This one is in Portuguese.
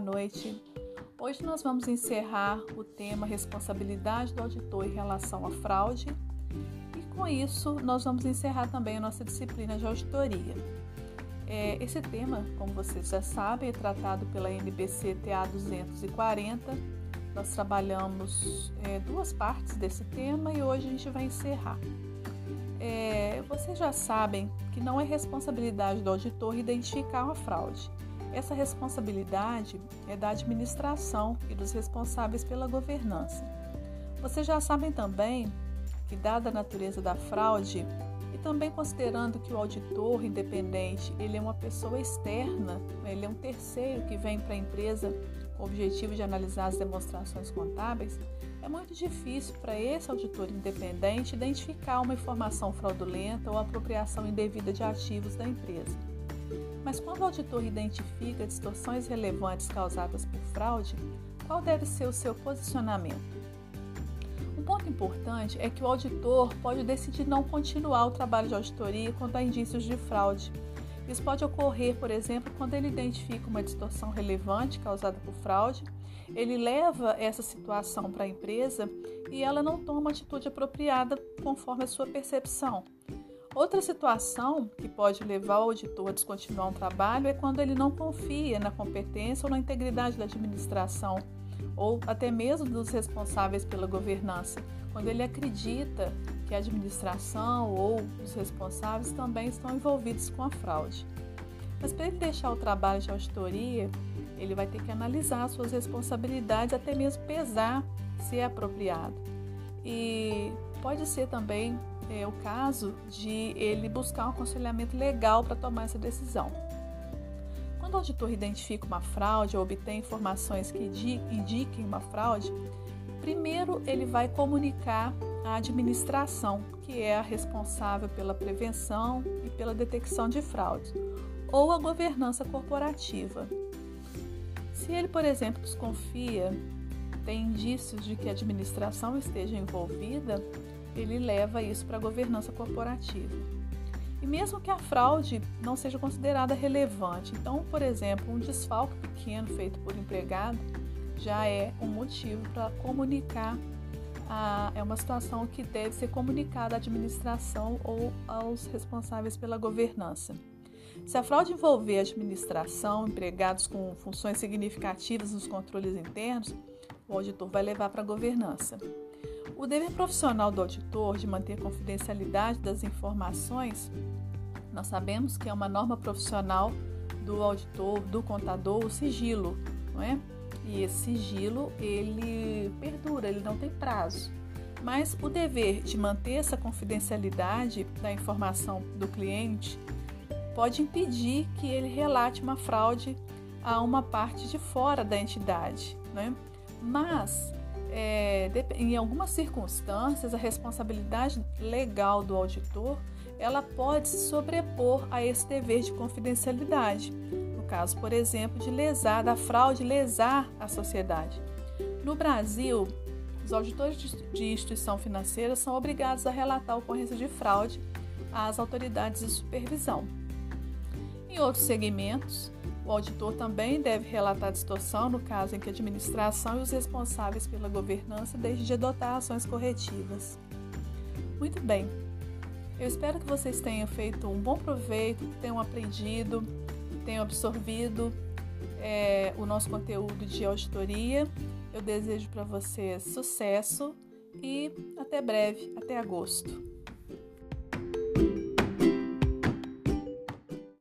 noite. Hoje nós vamos encerrar o tema responsabilidade do auditor em relação à fraude e com isso nós vamos encerrar também a nossa disciplina de auditoria. É, esse tema, como vocês já sabem, é tratado pela NBC TA 240. Nós trabalhamos é, duas partes desse tema e hoje a gente vai encerrar. É, vocês já sabem que não é responsabilidade do auditor identificar uma fraude. Essa responsabilidade é da administração e dos responsáveis pela governança. Vocês já sabem também que, dada a natureza da fraude, e também considerando que o auditor independente ele é uma pessoa externa, ele é um terceiro que vem para a empresa com o objetivo de analisar as demonstrações contábeis, é muito difícil para esse auditor independente identificar uma informação fraudulenta ou apropriação indevida de ativos da empresa. Mas quando o auditor identifica distorções relevantes causadas por fraude, qual deve ser o seu posicionamento? Um ponto importante é que o auditor pode decidir não continuar o trabalho de auditoria quando há indícios de fraude. Isso pode ocorrer, por exemplo, quando ele identifica uma distorção relevante causada por fraude ele leva essa situação para a empresa e ela não toma atitude apropriada conforme a sua percepção. Outra situação que pode levar o auditor a descontinuar um trabalho é quando ele não confia na competência ou na integridade da administração, ou até mesmo dos responsáveis pela governança, quando ele acredita que a administração ou os responsáveis também estão envolvidos com a fraude. Mas para ele deixar o trabalho de auditoria, ele vai ter que analisar suas responsabilidades, até mesmo pesar se é apropriado. E pode ser também é, o caso de ele buscar um aconselhamento legal para tomar essa decisão. Quando o auditor identifica uma fraude ou obtém informações que indiquem uma fraude, primeiro ele vai comunicar à administração, que é a responsável pela prevenção e pela detecção de fraudes, ou a governança corporativa, se ele, por exemplo, desconfia, tem indícios de que a administração esteja envolvida, ele leva isso para a governança corporativa. E mesmo que a fraude não seja considerada relevante, então, por exemplo, um desfalque pequeno feito por empregado já é um motivo para comunicar, a, é uma situação que deve ser comunicada à administração ou aos responsáveis pela governança. Se a fraude envolver administração, empregados com funções significativas nos controles internos, o auditor vai levar para a governança. O dever profissional do auditor de manter a confidencialidade das informações, nós sabemos que é uma norma profissional do auditor, do contador, o sigilo, não é? E esse sigilo, ele perdura, ele não tem prazo. Mas o dever de manter essa confidencialidade da informação do cliente pode impedir que ele relate uma fraude a uma parte de fora da entidade. Né? Mas, é, em algumas circunstâncias, a responsabilidade legal do auditor ela pode se sobrepor a esse dever de confidencialidade. No caso, por exemplo, de lesar, da fraude lesar a sociedade. No Brasil, os auditores de instituição financeira são obrigados a relatar a ocorrência de fraude às autoridades de supervisão. Em outros segmentos, o auditor também deve relatar a distorção no caso em que a administração e os responsáveis pela governança deixem de adotar ações corretivas. Muito bem, eu espero que vocês tenham feito um bom proveito, tenham aprendido, tenham absorvido é, o nosso conteúdo de auditoria. Eu desejo para vocês sucesso e até breve, até agosto.